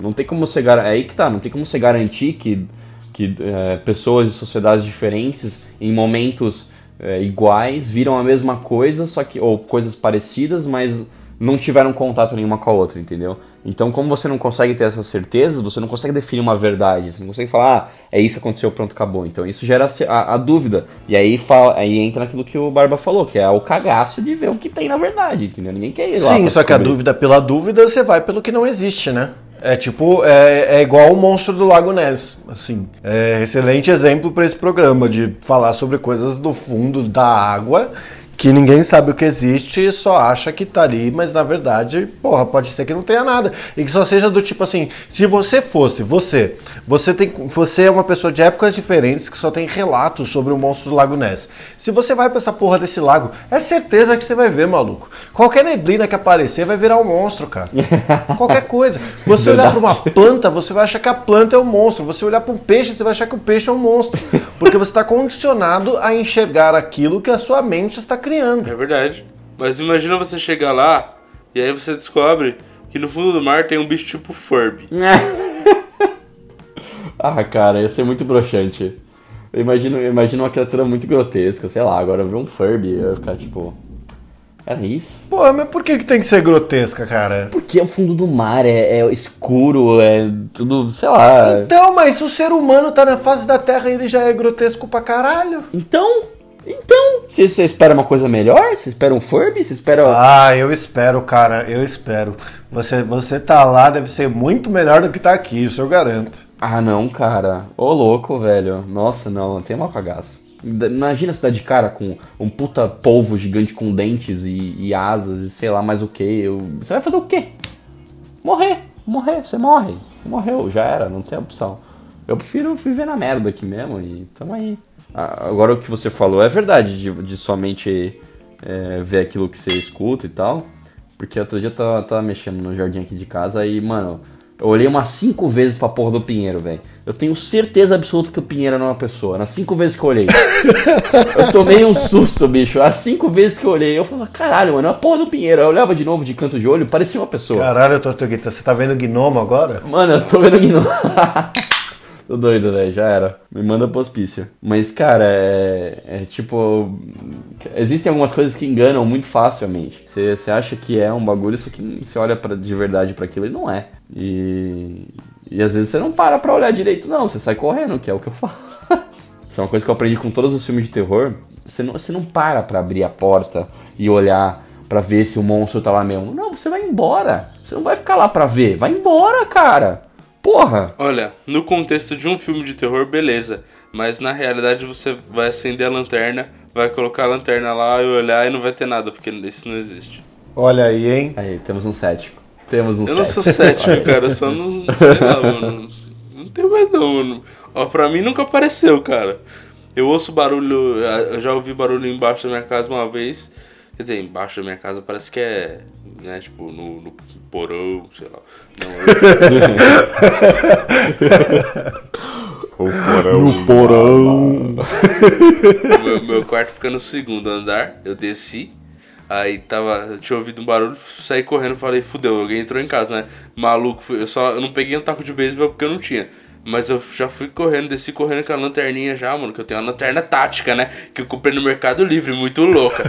Speaker 1: Não tem como você gar- é aí que tá, não tem como você garantir que, que é, pessoas de sociedades diferentes, em momentos é, iguais, viram a mesma coisa, só que. ou coisas parecidas, mas não tiveram contato nenhuma com a outra, entendeu? Então, como você não consegue ter essas certezas, você não consegue definir uma verdade. Você não consegue falar, ah, é isso que aconteceu, pronto, acabou. Então, isso gera a, a dúvida. E aí, fala, aí entra naquilo que o Barba falou, que é o cagaço de ver o que tem na verdade, entendeu? Ninguém quer ir lá.
Speaker 2: Sim, só que a
Speaker 1: descobrir.
Speaker 2: dúvida pela dúvida, você vai pelo que não existe, né? É tipo, é, é igual o monstro do Lago Ness, assim. É excelente exemplo para esse programa de falar sobre coisas do fundo da água que ninguém sabe o que existe e só acha que tá ali, mas na verdade, porra, pode ser que não tenha nada. E que só seja do tipo assim, se você fosse, você, você tem, você é uma pessoa de épocas diferentes que só tem relatos sobre o monstro do Lago Ness. Se você vai pra essa porra desse lago, é certeza que você vai ver, maluco. Qualquer neblina que aparecer vai virar um monstro, cara. Qualquer coisa. Você olhar pra uma planta, você vai achar que a planta é um monstro. Você olhar pra um peixe, você vai achar que o peixe é um monstro. Porque você está condicionado a enxergar aquilo que a sua mente está criando.
Speaker 3: É verdade. Mas imagina você chegar lá e aí você descobre que no fundo do mar tem um bicho tipo Furby.
Speaker 1: ah, cara, ia ser muito broxante. Eu imagino, eu imagino uma criatura muito grotesca, sei lá, agora ver um Furby, eu ia ficar tipo. Era isso?
Speaker 2: Pô, mas por que, que tem que ser grotesca, cara?
Speaker 1: Porque é o fundo do mar, é, é escuro, é tudo, sei lá.
Speaker 2: Então, mas se o ser humano tá na face da Terra, ele já é grotesco pra caralho.
Speaker 1: Então, então, você, você espera uma coisa melhor? Você espera um Furby? Você espera.
Speaker 2: Ah, eu espero, cara, eu espero. Você, você tá lá, deve ser muito melhor do que tá aqui, isso eu garanto.
Speaker 1: Ah, não, cara. Ô, louco, velho. Nossa, não, não tem mal cagaço. Imagina você dar de cara com um puta polvo gigante com dentes e, e asas e sei lá mais o que. Eu... Você vai fazer o quê? Morrer. Morrer. Você morre. Morreu, já era, não tem opção. Eu prefiro viver na merda aqui mesmo e tamo aí. Ah, Agora o que você falou é verdade, de, de somente é, ver aquilo que você escuta e tal. Porque outro dia eu tava, tava mexendo no jardim aqui de casa e, mano, eu olhei umas cinco vezes pra porra do Pinheiro, velho. Eu tenho certeza absoluta que o Pinheiro não é uma pessoa. Nas cinco vezes que eu olhei. eu tomei um susto, bicho. As cinco vezes que eu olhei, eu falava, caralho, mano, é a porra do Pinheiro. Eu olhava de novo de canto de olho, parecia uma pessoa.
Speaker 2: Caralho, Tortuguita, você tá vendo gnomo agora?
Speaker 1: Mano, eu tô vendo não. tô doido, velho, já era. Me manda pro hospício. Mas, cara, é, é tipo. Existem algumas coisas que enganam muito facilmente. Você acha que é um bagulho, só que você olha pra, de verdade pra aquilo e não é. E. E às vezes você não para pra olhar direito, não. Você sai correndo, que é o que eu faço. Isso é uma coisa que eu aprendi com todos os filmes de terror. Você não, você não para pra abrir a porta e olhar pra ver se o monstro tá lá mesmo. Não, você vai embora. Você não vai ficar lá pra ver. Vai embora, cara. Porra.
Speaker 3: Olha, no contexto de um filme de terror, beleza. Mas na realidade você vai acender a lanterna, vai colocar a lanterna lá e olhar e não vai ter nada, porque isso não existe.
Speaker 2: Olha aí, hein?
Speaker 1: Aí, temos um cético. Temos um
Speaker 3: Eu não
Speaker 1: cético.
Speaker 3: sou cético, cara, eu só não. Sei lá, mano. Não tenho medo, não, mano. Ó, pra mim nunca apareceu, cara. Eu ouço barulho, eu já ouvi barulho embaixo da minha casa uma vez. Quer dizer, embaixo da minha casa parece que é, né, tipo, no, no porão, sei lá. Não, eu,
Speaker 2: No porão.
Speaker 3: meu, meu quarto fica no segundo andar, eu desci. Aí tava, eu tinha ouvido um barulho, saí correndo, falei, fudeu, alguém entrou em casa, né? Maluco, eu só eu não peguei um taco de beisebol porque eu não tinha. Mas eu já fui correndo, desci correndo com a lanterninha já, mano, que eu tenho uma lanterna tática, né? Que eu comprei no Mercado Livre, muito louca.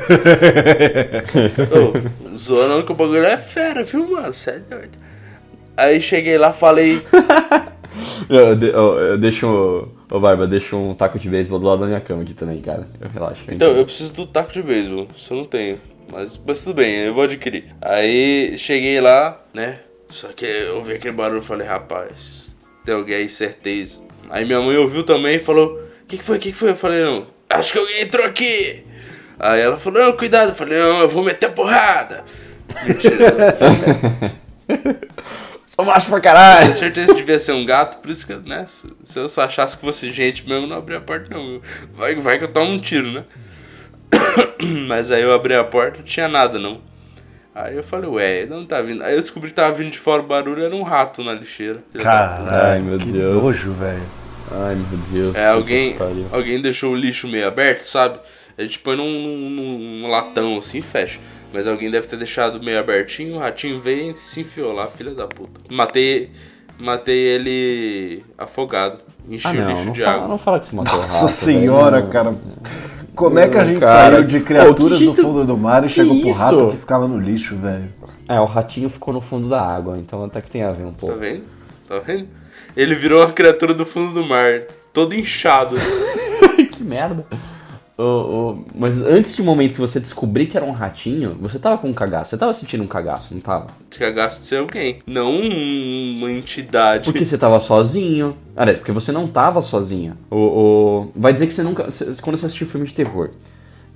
Speaker 3: Ô, zoando que o bagulho é fera, viu, mano? Cê é doido. Aí cheguei lá, falei,
Speaker 1: Eu, de- eu- eu deixo. Ô, Barba, eu deixo um taco de beisebol do lado da minha cama aqui também, cara. Eu relaxo.
Speaker 3: Então, eu preciso do taco de beisebol. Isso eu não tenho. Mas, mas tudo bem, eu vou adquirir. Aí cheguei lá, né? Só que eu ouvi aquele barulho e falei, rapaz, tem alguém aí, certeza. Aí minha mãe ouviu também e falou, o que, que foi? O que, que foi? Eu falei, não, acho que alguém entrou aqui. Aí ela falou, não, cuidado. Eu falei, não, eu vou meter a porrada. Mentira.
Speaker 1: Sou macho pra
Speaker 3: Tenho
Speaker 1: caralho!
Speaker 3: certeza que devia ser um gato, por isso que, né? Se eu só achasse que fosse gente mesmo, eu não abria a porta, não. Vai, vai que eu tomo um tiro, né? Mas aí eu abri a porta, não tinha nada, não. Aí eu falei, ué, não tá vindo. Aí eu descobri que tava vindo de fora o barulho, era um rato na lixeira.
Speaker 2: Caralho,
Speaker 1: Ai, meu
Speaker 2: que
Speaker 1: Deus.
Speaker 2: nojo, velho.
Speaker 1: Ai, meu Deus.
Speaker 3: É, alguém, alguém deixou o lixo meio aberto, sabe? A gente põe num, num- num latão assim e fecha. Mas alguém deve ter deixado meio abertinho, o ratinho veio e se enfiou lá, filha da puta. Matei, matei ele afogado. Enchi
Speaker 1: Ah,
Speaker 3: o
Speaker 1: não,
Speaker 3: lixo
Speaker 1: não
Speaker 3: de
Speaker 1: fala,
Speaker 3: água.
Speaker 1: não fala que você matou o rato.
Speaker 2: Nossa senhora,
Speaker 1: velho.
Speaker 2: cara. Como é que a gente
Speaker 1: Cara,
Speaker 2: saiu de criaturas
Speaker 1: que
Speaker 2: do
Speaker 1: jeito-
Speaker 2: fundo do mar e
Speaker 1: que
Speaker 2: chegou pro rato que ficava no lixo, velho?
Speaker 1: É, o ratinho ficou no fundo da água, então até que tem a ver um
Speaker 3: Tá
Speaker 1: pouco.
Speaker 3: vendo? Tá vendo? Ele virou uma criatura do fundo do mar, todo inchado.
Speaker 1: que merda. Ô, ô, mas antes de momento que você descobrir que era um ratinho, você tava com um cagaço. Você tava sentindo um cagaço, não tava?
Speaker 3: Cagaço de ser alguém, não uma entidade.
Speaker 1: Porque você tava sozinho. Aliás, porque você não tava sozinho. O, o- Vai dizer que você nunca. Quando você assistiu filme de terror.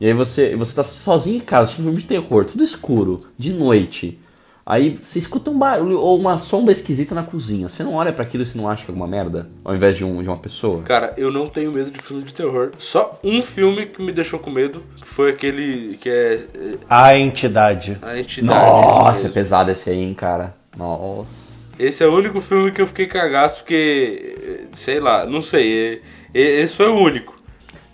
Speaker 1: E aí você, você tá sozinho em casa, assistindo filme de terror, tudo escuro, de noite. Aí você escuta um barulho ou uma sombra esquisita na cozinha. Você não olha pra aquilo e você não acha que é alguma merda? Ao invés de, um, de uma pessoa?
Speaker 3: Cara, eu não tenho medo de filme de terror. Só um filme que me deixou com medo, foi aquele que é é,
Speaker 2: A entidade.
Speaker 3: a entidade.
Speaker 1: Nossa, é pesado esse aí, hein, cara. Nossa.
Speaker 3: Esse é o único filme que eu fiquei cagaço, porque, sei lá, não sei. Esse foi o único.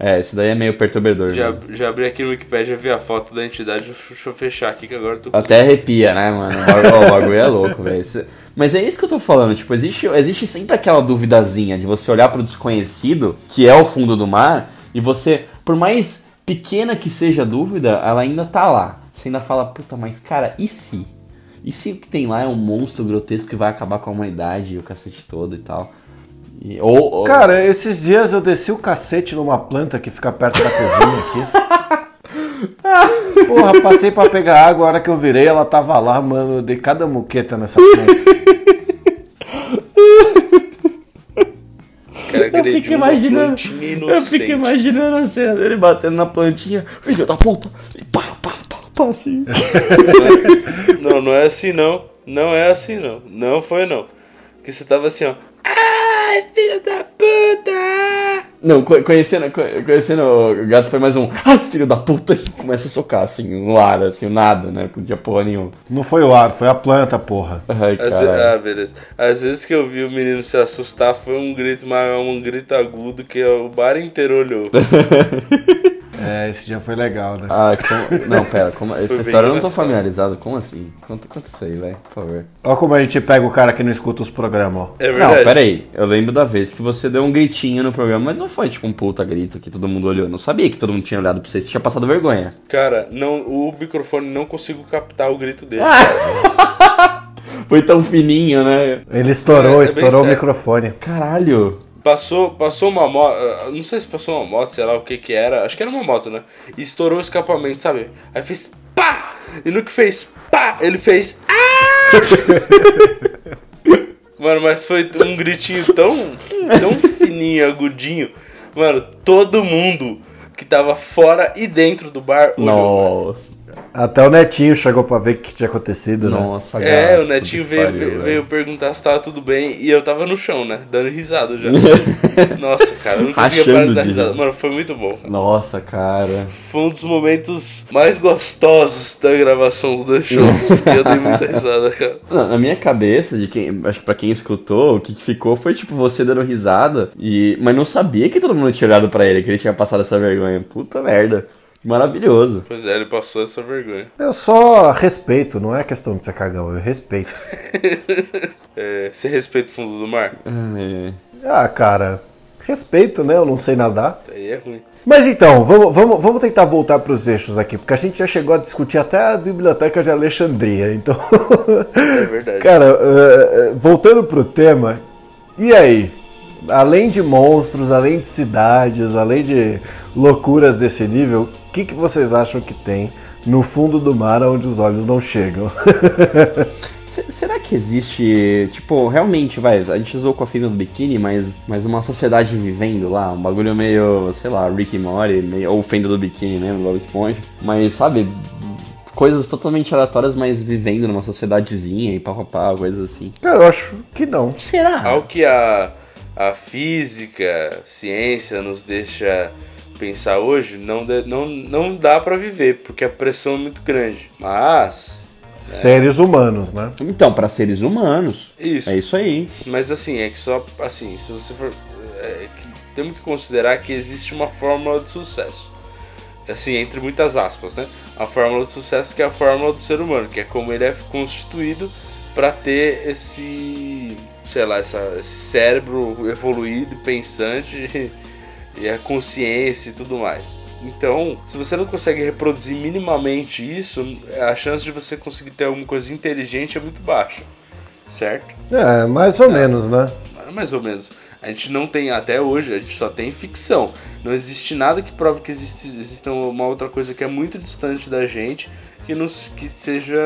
Speaker 1: É, esse daí é meio perturbador
Speaker 3: Já,
Speaker 1: mesmo.
Speaker 3: já abri aqui no Wikipedia, vi a foto da entidade. Deixa eu fechar aqui que agora eu tô
Speaker 1: Até arrepia, né, mano? O bagulho, o bagulho é louco, velho. Isso- Mas é isso que eu tô falando, tipo, existe, existe sempre aquela duvidazinha de você olhar pro desconhecido, que é o fundo do mar, e você, por mais pequena que seja a dúvida, ela ainda tá lá. Você ainda fala, puta, mas cara, e se? E se o que tem lá é um monstro grotesco que vai acabar com a humanidade e o cacete todo e tal? E- ou, ou-
Speaker 2: Cara, esses dias eu desci o cacete numa planta que fica perto da cozinha aqui. Porra, passei pra pegar água, a hora que eu virei ela tava lá, mano. Eu dei cada muqueta nessa planta.
Speaker 3: cara
Speaker 1: Eu fico imaginando. Eu fico imaginando a cena dele batendo na plantinha, filho da puta, e pá, pá, pá, pá, assim.
Speaker 3: Não, não é assim não. Não é assim não. Não foi não. Que você tava assim, ó. Ai, filho da puta!
Speaker 1: Não, co- conhecendo, co- conhecendo o gato foi mais um. Ai, filho da puta! E começa a socar, assim, no ar, assim, o nada, né? Não tinha porra nenhuma.
Speaker 2: Não foi o ar, foi a planta, porra.
Speaker 1: Ai, caralho.
Speaker 3: ah, beleza. Às vezes que eu vi o menino se assustar foi um grito, mas um grito agudo que o bar inteiro olhou.
Speaker 2: É, esse dia foi legal, né?
Speaker 1: Ah, como... Não, pera, como... essa história eu não tô familiarizado. Como assim? Conta, conta isso aí, velho, por favor.
Speaker 2: Olha como a gente pega o cara que não escuta os programas, ó.
Speaker 3: É
Speaker 1: Não,
Speaker 3: verdade.
Speaker 1: pera aí. Eu lembro da vez que você deu um gritinho no programa, mas não foi tipo um puta grito que todo mundo olhou. Eu não sabia que todo mundo tinha olhado pra você. Você tinha passado vergonha.
Speaker 3: Cara, não, o microfone não consigo captar o grito dele.
Speaker 1: Foi tão fininho, né?
Speaker 2: Ele estourou,
Speaker 3: É, é
Speaker 2: estourou o microfone.
Speaker 1: Caralho.
Speaker 3: Passou, passou uma moto, não sei se passou uma moto, sei lá o que que era, acho que era uma moto, né? E estourou o escapamento, sabe? Aí fez pá! E no que fez pá, ele fez ah! Mano, mas foi um gritinho tão, tão fininho, agudinho. Mano, todo mundo que tava fora e dentro do bar.
Speaker 1: Nossa.
Speaker 2: Até o Netinho chegou pra ver o que tinha acontecido, né?
Speaker 1: Nossa,
Speaker 3: É,
Speaker 1: gato,
Speaker 3: o Netinho veio,
Speaker 1: pariu,
Speaker 3: veio, veio perguntar se tava tudo bem e eu tava no chão, né? Dando risada já. Nossa, cara, eu não conseguia parar de dar risada. Mano, foi muito bom.
Speaker 1: Nossa, cara.
Speaker 3: Foi um dos momentos mais gostosos da gravação do The Show. porque eu dei muita risada, cara.
Speaker 1: Na na minha cabeça, de quem, acho que pra quem escutou, o que que ficou foi tipo você dando risada, e mas não sabia que todo mundo tinha olhado pra ele, que ele tinha passado essa vergonha. Puta merda. Maravilhoso.
Speaker 3: Pois é, ele passou essa vergonha.
Speaker 2: Eu só respeito, não é questão de ser cagão, eu respeito.
Speaker 3: É, você respeita o fundo do mar?
Speaker 1: É.
Speaker 2: Ah, cara, respeito, né? Eu não sei nadar.
Speaker 3: Aí é ruim.
Speaker 2: Mas então, vamos, vamos, vamos tentar voltar para os eixos aqui, porque a gente já chegou a discutir até a biblioteca de Alexandria. Então,
Speaker 3: É verdade.
Speaker 2: cara, eh, voltando pro tema, e aí? Além de monstros, além de cidades, além de loucuras desse nível, o que, que vocês acham que tem no fundo do mar onde os olhos não chegam?
Speaker 1: Se- Será que existe, tipo, realmente, vai, a gente zoou com a fina do biquíni, mas, mas uma sociedade vivendo lá, um bagulho meio, sei lá, Rick e Morty, meio, ou fenda do biquíni mesmo, Bob Esponja, mas, sabe, coisas totalmente aleatórias, mas vivendo numa sociedadezinha e papapá, coisas assim.
Speaker 2: Cara, eu acho que não.
Speaker 1: Será?
Speaker 3: Ao que a, a física, ciência nos deixa pensar hoje, não, de- não, não dá pra viver, porque a pressão é muito grande. Mas,
Speaker 2: Seres humanos, né?
Speaker 1: Então, para seres humanos,
Speaker 3: isso.
Speaker 1: é isso aí.
Speaker 3: Mas assim, é que só. Assim, se você for. É, que temos que considerar que existe uma fórmula de sucesso. Assim, entre muitas aspas, né? A fórmula de sucesso que é a fórmula do ser humano, que é como ele é constituído para ter esse. Sei lá, essa, esse cérebro evoluído, pensante e a consciência e tudo mais. Então, se você não consegue reproduzir minimamente isso, a chance de você conseguir ter alguma coisa inteligente é muito baixa, certo?
Speaker 2: É, mais ou menos, né?
Speaker 3: Mais ou menos. A gente não tem, até hoje, a gente só tem ficção. Não existe nada que prove que existe, existe uma outra coisa que é muito distante da gente que, nos, que seja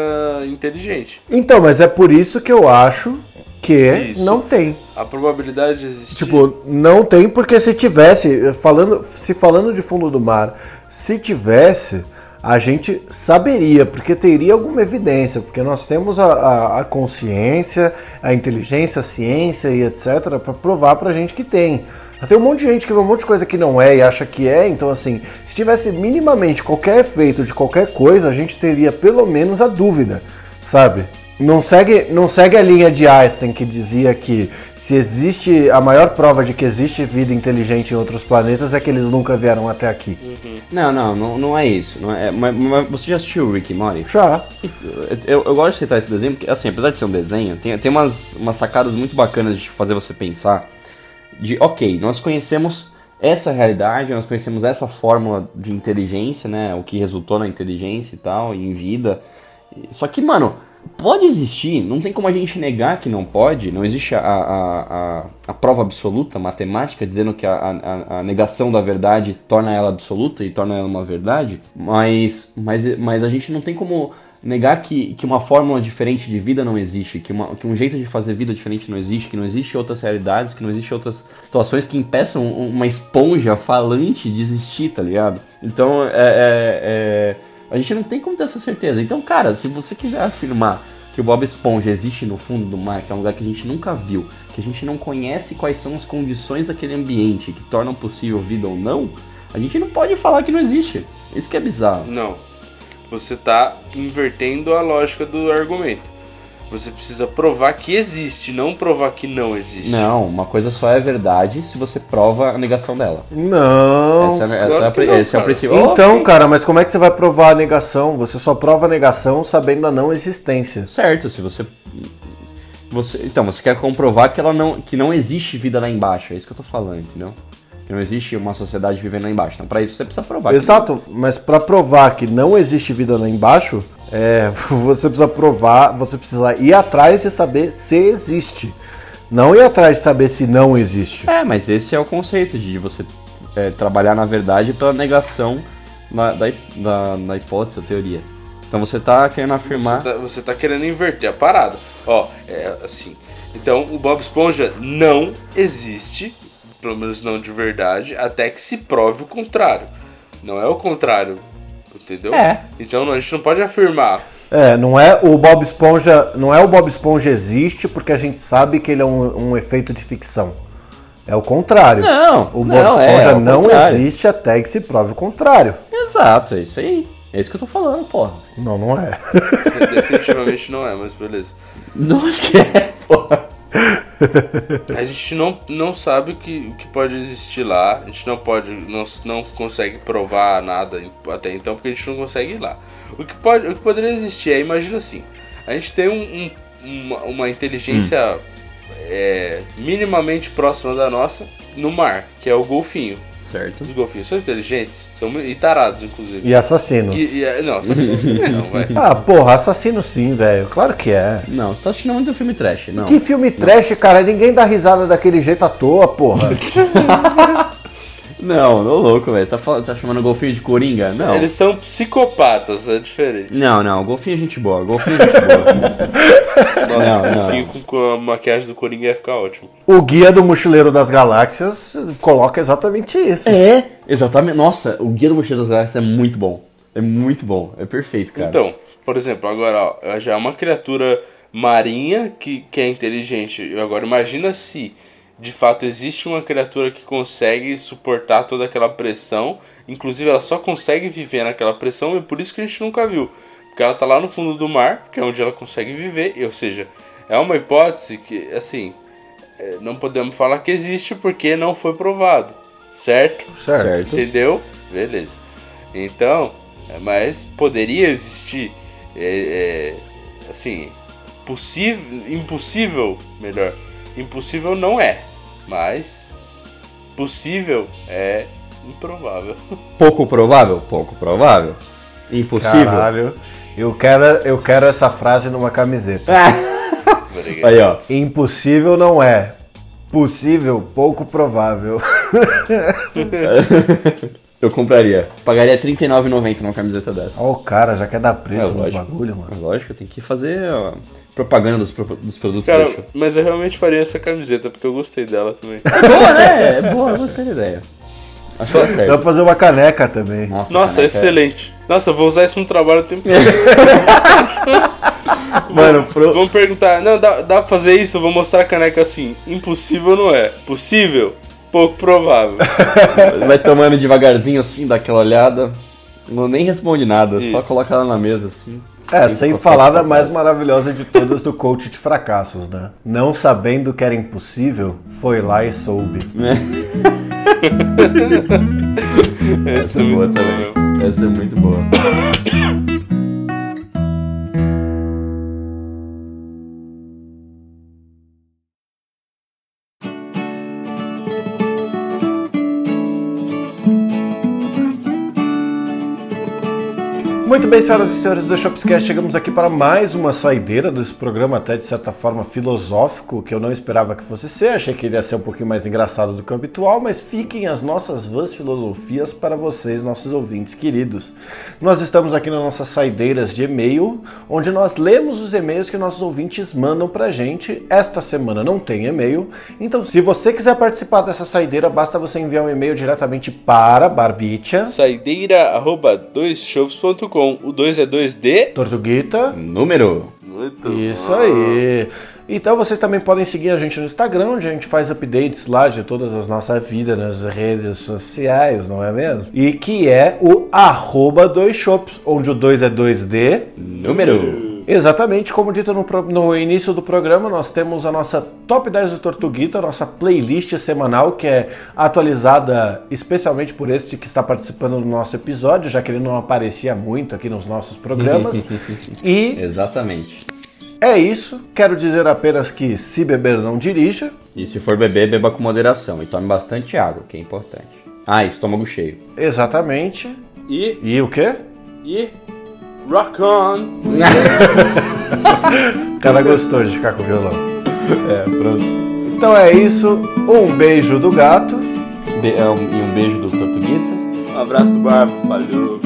Speaker 3: inteligente.
Speaker 2: Então, mas é por isso que eu acho que
Speaker 3: Isso.
Speaker 2: não tem.
Speaker 3: A probabilidade de existir.
Speaker 2: Tipo, não tem porque se tivesse, falando, se falando de fundo do mar, se tivesse, a gente saberia, porque teria alguma evidência, porque nós temos a, a- a consciência, a inteligência, a ciência e etc, para provar pra gente que tem. Tem um monte de gente que vê um monte de coisa que não é e acha que é, então assim, se tivesse minimamente qualquer efeito de qualquer coisa, a gente teria pelo menos a dúvida, sabe? Não segue, não segue a linha de Einstein que dizia que se existe a maior prova de que existe vida inteligente em outros planetas é que eles nunca vieram até aqui.
Speaker 1: Não, não, não, não é isso. Não é, mas, mas você já assistiu o Rick e Morty?
Speaker 2: Já.
Speaker 1: Eu, eu gosto de citar esse desenho porque, assim, apesar de ser um desenho, tem, tem umas, umas sacadas muito bacanas de fazer você pensar de, ok, nós conhecemos essa realidade, nós conhecemos essa fórmula de inteligência, né, o que resultou na inteligência e tal, em vida. Só que, mano, pode existir, não tem como a gente negar que não pode, não existe a, a, a, a prova absoluta matemática dizendo que a, a, a negação da verdade torna ela absoluta e torna ela uma verdade, mas, mas, mas a gente não tem como negar que, que uma fórmula diferente de vida não existe, que, uma, que um jeito de fazer vida diferente não existe, que não existe outras realidades, que não existe outras situações que impeçam uma esponja falante de existir, tá ligado? Então, é, é, é, a gente não tem como ter essa certeza. Então, cara, se você quiser afirmar que o Bob Esponja existe no fundo do mar, que é um lugar que a gente nunca viu, que a gente não conhece quais são as condições daquele ambiente que tornam possível vida ou não, a gente não pode falar que não existe. Isso que é bizarro.
Speaker 3: Não. Você tá invertendo a lógica do argumento. Você precisa provar que existe, não provar que não existe.
Speaker 1: Não, uma coisa só é verdade se você prova a negação dela.
Speaker 2: Não.
Speaker 1: Essa, é- essa
Speaker 3: claro
Speaker 1: é, a
Speaker 3: que não,
Speaker 1: esse é o princípio.
Speaker 2: Então, cara, mas como é que você vai provar a negação? Você só prova a negação sabendo a não existência.
Speaker 1: Certo, se você. você então, você quer comprovar que, ela não, que não existe vida lá embaixo. É isso que eu tô falando, entendeu? Que não existe uma sociedade vivendo lá embaixo. Então, pra isso, você precisa provar. que-
Speaker 2: Exato, mas pra provar que não existe vida lá embaixo, é, você precisa provar, você precisa ir atrás de saber se existe. Não ir atrás de saber se não existe.
Speaker 1: É, mas esse é o conceito de você é, trabalhar na verdade pela negação na- da, da, da hipótese ou teoria. Então você tá querendo afirmar.
Speaker 3: Você tá, você tá querendo inverter a parada. Ó, é assim. Então, o Bob Esponja não existe, pelo menos não de verdade, até que se prove o contrário. Não é o contrário, entendeu?
Speaker 1: É.
Speaker 3: Então a gente não pode afirmar.
Speaker 2: É, não é o Bob Esponja, não é o Bob Esponja existe porque a gente sabe que ele é um, um efeito de ficção. É o contrário.
Speaker 1: Não,
Speaker 2: o Bob
Speaker 1: não, é,
Speaker 2: Esponja
Speaker 1: é o
Speaker 2: não
Speaker 1: contrário.
Speaker 2: existe até que se prove o contrário.
Speaker 1: Exato, é isso aí. É isso que eu tô falando, porra.
Speaker 2: Não, não é.
Speaker 3: Definitivamente não é, mas beleza.
Speaker 1: Não acho que é, porra.
Speaker 3: A gente não, não sabe o que, o que pode existir lá. A gente não pode. Não, não consegue provar nada até então, porque a gente não consegue ir lá. O que, pode, o que poderia existir é, imagina assim, a gente tem um, um- uma, uma inteligência é, minimamente próxima da nossa no mar, que é o golfinho.
Speaker 1: Certo.
Speaker 3: Os golfinhos são inteligentes, são e tarados, inclusive.
Speaker 2: E assassinos.
Speaker 3: E, e, é, não, assassinos também não, vai.
Speaker 2: Ah, porra, assassino sim, velho. Claro que é.
Speaker 1: Não, você tá assistindo muito filme trash, não.
Speaker 2: Que filme trash, cara. Ninguém dá risada daquele jeito à toa, porra.
Speaker 1: Não, não louco, velho. Tá, falando- tá chamando o golfinho de coringa? Não.
Speaker 3: Eles são psicopatas, é diferente.
Speaker 1: Não, não, golfinho é gente boa, golfinho é gente boa.
Speaker 3: Nossa,
Speaker 1: Não,
Speaker 3: o
Speaker 1: não.
Speaker 3: golfinho com, com a maquiagem do Coringa ia ficar ótimo.
Speaker 2: o Guia do Mochileiro das Galáxias coloca exatamente isso.
Speaker 1: é, exatamente. Nossa, o Guia do Mochila das Galáxias é muito bom. É muito bom, é perfeito, cara.
Speaker 3: Então, por exemplo, agora, ó, já é uma criatura marinha que, que é inteligente. Agora, imagina se de fato existe uma criatura que consegue suportar toda aquela pressão. Inclusive, ela só consegue viver naquela pressão e por isso que a gente nunca viu. Porque ela tá lá no fundo do mar, que é onde ela consegue viver. Ou seja, é uma hipótese que, assim, é, não podemos falar que existe porque não foi provado. Certo?
Speaker 2: Certo.
Speaker 1: certo.
Speaker 3: Entendeu? Beleza. Então, é, mas poderia existir, é, é, assim, possível, impossível, melhor, impossível não é, mas possível é improvável.
Speaker 1: Pouco provável? Pouco provável. Impossível?
Speaker 2: Caralho. Eu quero, eu quero essa frase numa camiseta.
Speaker 3: Obrigado.
Speaker 1: Aí, ó.
Speaker 2: Impossível não é. Possível, pouco provável.
Speaker 1: Eu compraria. Pagaria R$39,90 numa camiseta dessa.
Speaker 2: Ó, o cara já quer dar preço
Speaker 1: É,
Speaker 2: nos bagulho, mano.
Speaker 1: Lógico, tem que fazer ó, propaganda dos, dos produtos
Speaker 3: Cara, mas eu realmente faria essa camiseta porque eu gostei dela também.
Speaker 1: É boa, né? É boa, eu gostei da ideia. Que tá
Speaker 2: Dá pra fazer uma caneca também.
Speaker 1: Nossa,
Speaker 3: Nossa,
Speaker 1: caneca,
Speaker 3: excelente. Nossa, eu vou usar isso no trabalho o tempo todo.
Speaker 1: Mano, pro...
Speaker 3: Vamos perguntar, não, dá, dá pra fazer isso? Eu vou mostrar a caneca assim. Impossível não é. Possível? Pouco provável.
Speaker 1: vai tomando devagarzinho assim, dá aquela olhada. Não nem responde nada, só
Speaker 3: Isso.
Speaker 1: coloca ela na mesa assim.
Speaker 2: É,
Speaker 1: Sem
Speaker 2: falar da mais maravilhosa de todas do coach de fracassos, né? Não sabendo que era impossível, foi lá e soube.
Speaker 3: Essa
Speaker 1: Essa é boa também.
Speaker 3: meu.
Speaker 1: Essa é muito boa.
Speaker 2: Muito bem, senhoras e senhores do Shopscast, chegamos aqui para mais uma saideira desse programa, até de certa forma filosófico, que eu não esperava que fosse ser. Achei que ele ia ser um pouquinho mais engraçado do que o habitual, mas fiquem as nossas vãs filosofias para vocês, nossos ouvintes queridos. Nós estamos aqui nas nossas saideiras de e-mail, onde nós lemos os e-mails que nossos ouvintes mandam pra gente. Esta semana não tem e-mail, então se você quiser participar dessa saideira, basta você enviar um e-mail diretamente para Barbicha.
Speaker 3: Saideira arroba doisshops.com com o 2 é 2D.
Speaker 2: Tortuguita.
Speaker 1: Número.
Speaker 3: Muito
Speaker 2: Isso aí. Então vocês também podem seguir a gente no Instagram, onde a gente faz updates lá de todas as nossas vidas nas redes sociais, não é mesmo? E que é o arroba dois shops, onde o 2 é 2D.
Speaker 1: Número.
Speaker 2: Exatamente, como dito no, no início do programa, nós temos a nossa Top 10 do Tortuguita, a nossa playlist semanal, que é atualizada especialmente por este que está participando do nosso episódio, já que ele não aparecia muito aqui nos nossos programas. e
Speaker 1: Exatamente.
Speaker 2: É isso. Quero dizer apenas que se beber não dirija.
Speaker 1: E se for beber, beba com moderação e tome bastante água, que é importante. Ah, estômago cheio.
Speaker 2: Exatamente.
Speaker 3: E,
Speaker 2: E o quê?
Speaker 3: e, rock on.
Speaker 2: O cara gostou de ficar com o violão.
Speaker 1: É, pronto.
Speaker 2: Então é isso. Um beijo do gato.
Speaker 1: Be- é, um- e um beijo do Tortuguita.
Speaker 3: Um abraço do Barba, falou.